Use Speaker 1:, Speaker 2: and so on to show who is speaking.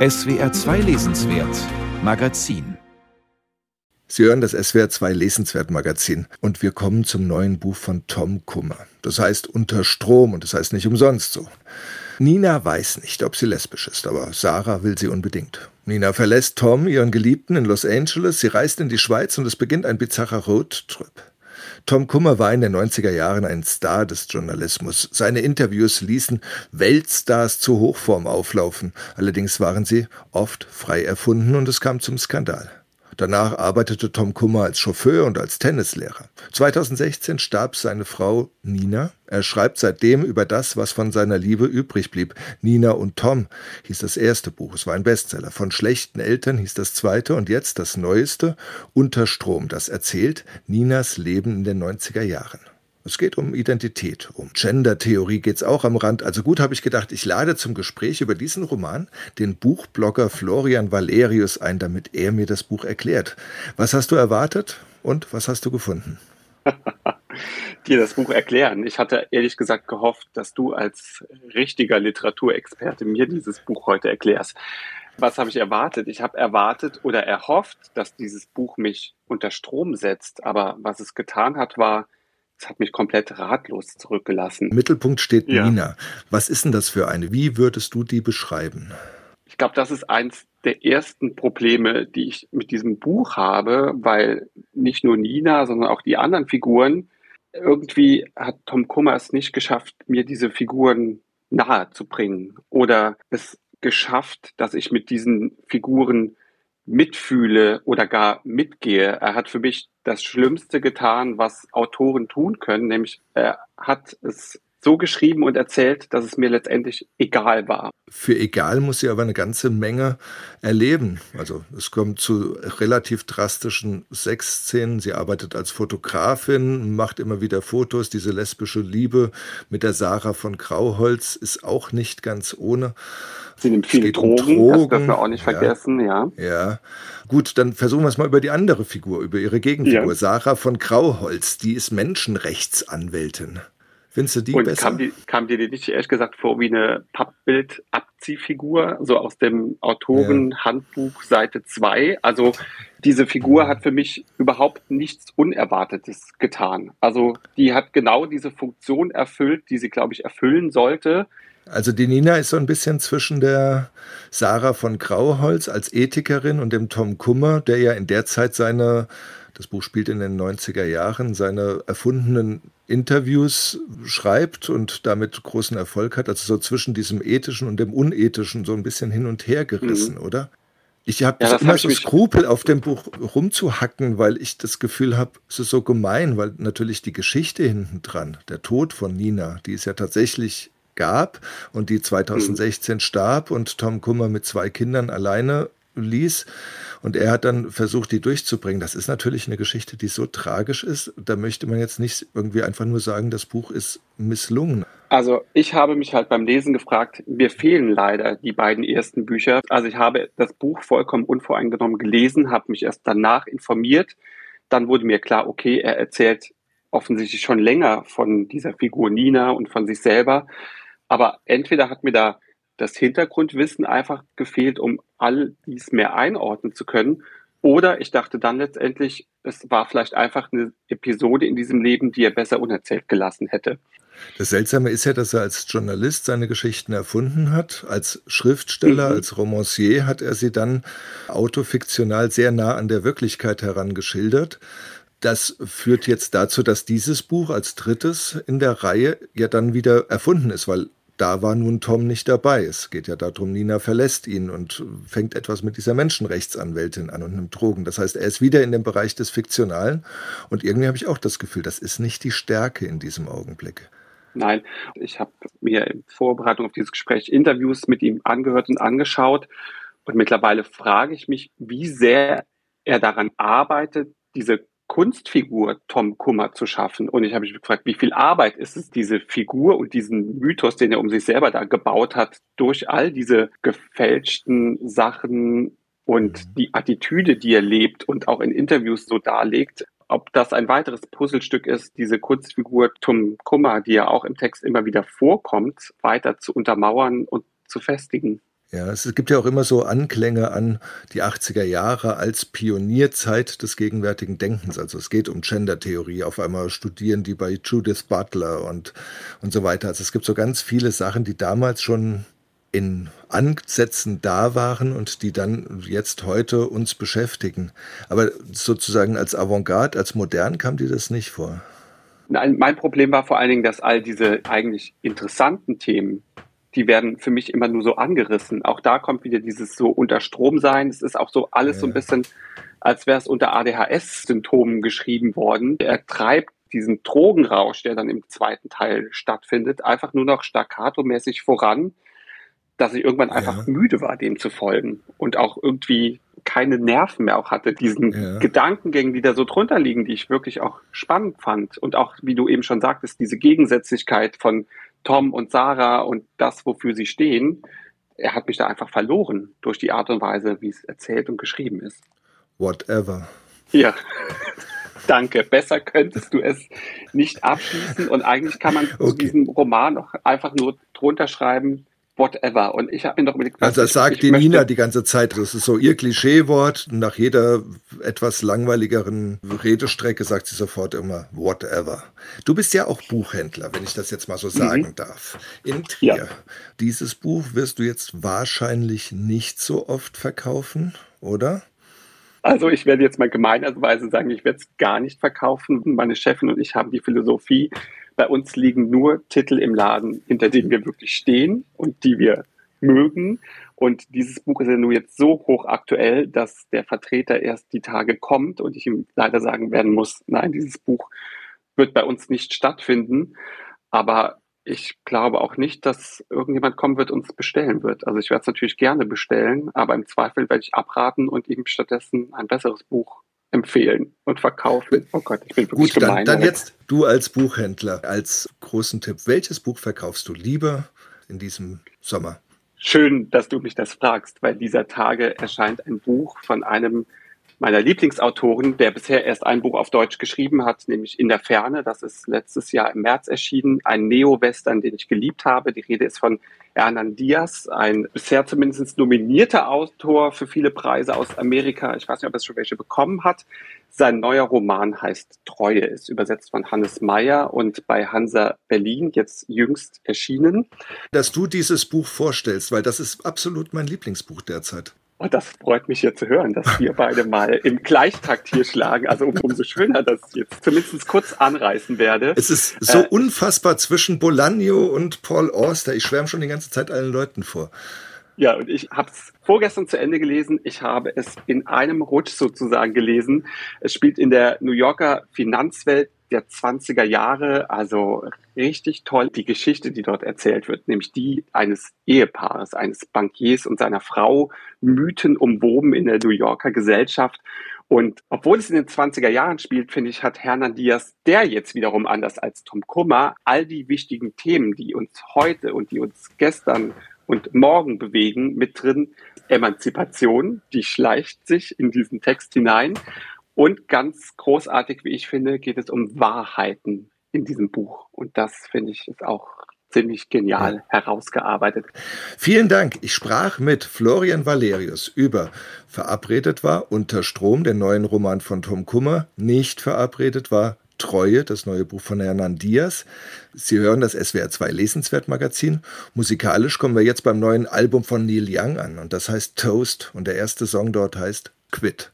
Speaker 1: SWR 2 Lesenswert Magazin
Speaker 2: Sie hören das SWR 2 Lesenswert Magazin und wir kommen zum neuen Buch von Tom Kummer. Das heißt Unter Strom und das heißt nicht umsonst so. Nina weiß nicht, ob sie lesbisch ist, aber Sarah will sie unbedingt. Nina verlässt Tom, ihren Geliebten, in Los Angeles, sie reist in die Schweiz und es beginnt ein bizarrer Roadtrip. Tom Kummer war in den 90er Jahren ein Star des Journalismus. Seine Interviews ließen Weltstars zur Hochform auflaufen. Allerdings waren sie oft frei erfunden und es kam zum Skandal. Danach arbeitete Tom Kummer als Chauffeur und als Tennislehrer. 2016 starb seine Frau Nina. Er schreibt seitdem über das, was von seiner Liebe übrig blieb. Nina und Tom hieß das erste Buch. Es war ein Bestseller. Von schlechten Eltern hieß das zweite und jetzt das neueste, Unterstrom. Das erzählt Ninas Leben in den 90er Jahren. Es geht um Identität, um Gender-Theorie geht es auch am Rand. Also gut habe ich gedacht, ich lade zum Gespräch über diesen Roman den Buchblogger Florian Valerius ein, damit er mir das Buch erklärt. Was hast du erwartet und was hast du gefunden?
Speaker 3: Dir das Buch erklären. Ich hatte ehrlich gesagt gehofft, dass du als richtiger Literaturexperte mir dieses Buch heute erklärst. Was habe ich erwartet? Ich habe erwartet oder erhofft, dass dieses Buch mich unter Strom setzt. Aber was es getan hat, war, das hat mich komplett ratlos zurückgelassen.
Speaker 2: Im Mittelpunkt steht ja. Nina. Was ist denn das für eine? Wie würdest du die beschreiben?
Speaker 3: Ich glaube, das ist eins der ersten Probleme, die ich mit diesem Buch habe, weil nicht nur Nina, sondern auch die anderen Figuren, irgendwie hat Tom Kummer es nicht geschafft, mir diese Figuren nahe zu bringen oder es geschafft, dass ich mit diesen Figuren mitfühle oder gar mitgehe. Er hat für mich das Schlimmste getan, was Autoren tun können, nämlich er hat es so geschrieben und erzählt, dass es mir letztendlich egal war.
Speaker 2: Für egal muss sie aber eine ganze Menge erleben. Also es kommt zu relativ drastischen Sexszenen. Sie arbeitet als Fotografin, macht immer wieder Fotos. Diese lesbische Liebe mit der Sarah von Grauholz ist auch nicht ganz ohne.
Speaker 3: Sie nimmt viele Drogen, um Drogen, das dürfen wir auch nicht vergessen, ja.
Speaker 2: Ja. Gut, dann versuchen wir es mal über die andere Figur, über ihre Gegenfigur. Ja. Sarah von Grauholz, die ist Menschenrechtsanwältin. Findest du die
Speaker 3: und
Speaker 2: besser?
Speaker 3: Kam, die, kam dir die nicht ehrlich gesagt vor wie eine Pappbild-Abziehfigur, so aus dem Autorenhandbuch Seite 2? Also diese Figur hat für mich überhaupt nichts Unerwartetes getan. Also die hat genau diese Funktion erfüllt, die sie, glaube ich, erfüllen sollte.
Speaker 2: Also die Nina ist so ein bisschen zwischen der Sarah von Grauholz als Ethikerin und dem Tom Kummer, der ja in der Zeit seine, das Buch spielt in den 90er Jahren, seine erfundenen Interviews schreibt und damit großen Erfolg hat. Also so zwischen diesem ethischen und dem unethischen so ein bisschen hin und her gerissen, mhm. oder? Ich habe ja, immer hab so Skrupel, auf dem Buch rumzuhacken, weil ich das Gefühl habe, es ist so gemein, weil natürlich die Geschichte hinten dran, der Tod von Nina, die ist ja tatsächlich gab und die 2016 mhm. starb und Tom Kummer mit zwei Kindern alleine ließ. Und er hat dann versucht, die durchzubringen. Das ist natürlich eine Geschichte, die so tragisch ist. Da möchte man jetzt nicht irgendwie einfach nur sagen, das Buch ist misslungen.
Speaker 3: Also ich habe mich halt beim Lesen gefragt, mir fehlen leider die beiden ersten Bücher. Also ich habe das Buch vollkommen unvoreingenommen gelesen, habe mich erst danach informiert. Dann wurde mir klar, okay, er erzählt offensichtlich schon länger von dieser Figur Nina und von sich selber. Aber entweder hat mir da das Hintergrundwissen einfach gefehlt, um all dies mehr einordnen zu können. Oder ich dachte dann letztendlich, es war vielleicht einfach eine Episode in diesem Leben, die er besser unerzählt gelassen hätte.
Speaker 2: Das Seltsame ist ja, dass er als Journalist seine Geschichten erfunden hat. Als Schriftsteller, mhm. als Romancier hat er sie dann autofiktional sehr nah an der Wirklichkeit herangeschildert. Das führt jetzt dazu, dass dieses Buch als drittes in der Reihe ja dann wieder erfunden ist, weil da war nun Tom nicht dabei. Es geht ja darum, Nina verlässt ihn und fängt etwas mit dieser Menschenrechtsanwältin an und nimmt Drogen. Das heißt, er ist wieder in dem Bereich des Fiktionalen. Und irgendwie habe ich auch das Gefühl, das ist nicht die Stärke in diesem Augenblick.
Speaker 3: Nein, ich habe mir in Vorbereitung auf dieses Gespräch Interviews mit ihm angehört und angeschaut. Und mittlerweile frage ich mich, wie sehr er daran arbeitet, diese Kunstfigur Tom Kummer zu schaffen. Und ich habe mich gefragt, wie viel Arbeit ist es, diese Figur und diesen Mythos, den er um sich selber da gebaut hat, durch all diese gefälschten Sachen und mhm. die Attitüde, die er lebt und auch in Interviews so darlegt, ob das ein weiteres Puzzlestück ist, diese Kunstfigur Tom Kummer, die ja auch im Text immer wieder vorkommt, weiter zu untermauern und zu festigen.
Speaker 2: Ja, es gibt ja auch immer so Anklänge an die 80er Jahre als Pionierzeit des gegenwärtigen Denkens. Also es geht um Gender-Theorie. Auf einmal studieren die bei Judith Butler und, und so weiter. Also es gibt so ganz viele Sachen, die damals schon in Ansätzen da waren und die dann jetzt heute uns beschäftigen. Aber sozusagen als Avantgarde, als modern kam dir das nicht vor?
Speaker 3: Nein, mein Problem war vor allen Dingen, dass all diese eigentlich interessanten Themen, die werden für mich immer nur so angerissen. Auch da kommt wieder dieses so unter Strom sein. Es ist auch so alles ja. so ein bisschen, als wäre es unter ADHS-Symptomen geschrieben worden. Er treibt diesen Drogenrausch, der dann im zweiten Teil stattfindet, einfach nur noch staccato-mäßig voran, dass ich irgendwann einfach ja. müde war, dem zu folgen und auch irgendwie keine Nerven mehr auch hatte, diesen ja. Gedankengängen, die da so drunter liegen, die ich wirklich auch spannend fand. Und auch, wie du eben schon sagtest, diese Gegensätzlichkeit von Tom und Sarah und das, wofür sie stehen, er hat mich da einfach verloren durch die Art und Weise, wie es erzählt und geschrieben ist.
Speaker 2: Whatever.
Speaker 3: Ja. Danke. Besser könntest du es nicht abschließen. Und eigentlich kann man okay. zu diesem Roman auch einfach nur drunter schreiben, whatever. Und ich habe mir doch überlegt,
Speaker 2: Also das sagt die Nina die ganze Zeit. Das ist so ihr Klischeewort. Nach jeder etwas langweiligeren Redestrecke sagt sie sofort immer whatever. Du bist ja auch Buchhändler, wenn ich das jetzt mal so sagen mhm. darf. In Trier. Ja. Dieses Buch wirst du jetzt wahrscheinlich nicht so oft verkaufen, oder?
Speaker 3: Also ich werde jetzt mal gemeinerweise sagen, ich werde es gar nicht verkaufen. Meine Chefin und ich haben die Philosophie, bei uns liegen nur Titel im Laden, hinter denen wir wirklich stehen und die wir mögen. Und dieses Buch ist ja nur jetzt so hochaktuell, dass der Vertreter erst die Tage kommt und ich ihm leider sagen werden muss, nein, dieses Buch wird bei uns nicht stattfinden. Aber ich glaube auch nicht, dass irgendjemand kommen wird und es bestellen wird. Also ich werde es natürlich gerne bestellen, aber im Zweifel werde ich abraten und ihm stattdessen ein besseres Buch empfehlen und verkaufen.
Speaker 2: Oh Gott, ich bin wirklich Gut, gemein. Dann, dann jetzt du als Buchhändler, als großen Tipp. Welches Buch verkaufst du lieber in diesem Sommer?
Speaker 3: Schön, dass du mich das fragst, weil dieser Tage erscheint ein Buch von einem meiner Lieblingsautoren, der bisher erst ein Buch auf Deutsch geschrieben hat, nämlich In der Ferne. Das ist letztes Jahr im März erschienen. Ein Neo-Western, den ich geliebt habe. Die Rede ist von Hernan Diaz, ein bisher zumindest nominierter Autor für viele Preise aus Amerika. Ich weiß nicht, ob er schon welche bekommen hat. Sein neuer Roman heißt Treue, ist übersetzt von Hannes Meyer und bei Hansa Berlin jetzt jüngst erschienen.
Speaker 2: Dass du dieses Buch vorstellst, weil das ist absolut mein Lieblingsbuch derzeit.
Speaker 3: Oh, das freut mich hier zu hören, dass wir beide mal im Gleichtakt hier schlagen. Also um, umso schöner, dass ich jetzt zumindest kurz anreißen werde.
Speaker 2: Es ist so äh, unfassbar zwischen Bolaño und Paul Auster. Ich schwärme schon die ganze Zeit allen Leuten vor.
Speaker 3: Ja, und ich habe es vorgestern zu Ende gelesen. Ich habe es in einem Rutsch sozusagen gelesen. Es spielt in der New Yorker Finanzwelt der 20er Jahre, also richtig toll die Geschichte, die dort erzählt wird, nämlich die eines Ehepaares, eines Bankiers und seiner Frau, Mythen umwoben in der New Yorker Gesellschaft. Und obwohl es in den 20er Jahren spielt, finde ich, hat Hernan Diaz, der jetzt wiederum anders als Tom Kummer, all die wichtigen Themen, die uns heute und die uns gestern und morgen bewegen, mit drin. Emanzipation, die schleicht sich in diesen Text hinein. Und ganz großartig, wie ich finde, geht es um Wahrheiten in diesem Buch. Und das finde ich ist auch ziemlich genial ja. herausgearbeitet.
Speaker 2: Vielen Dank. Ich sprach mit Florian Valerius über Verabredet war Unter Strom, der neuen Roman von Tom Kummer. Nicht verabredet war Treue, das neue Buch von Hernan Diaz. Sie hören das SWR 2 Lesenswert Magazin. Musikalisch kommen wir jetzt beim neuen Album von Neil Young an und das heißt Toast und der erste Song dort heißt Quit.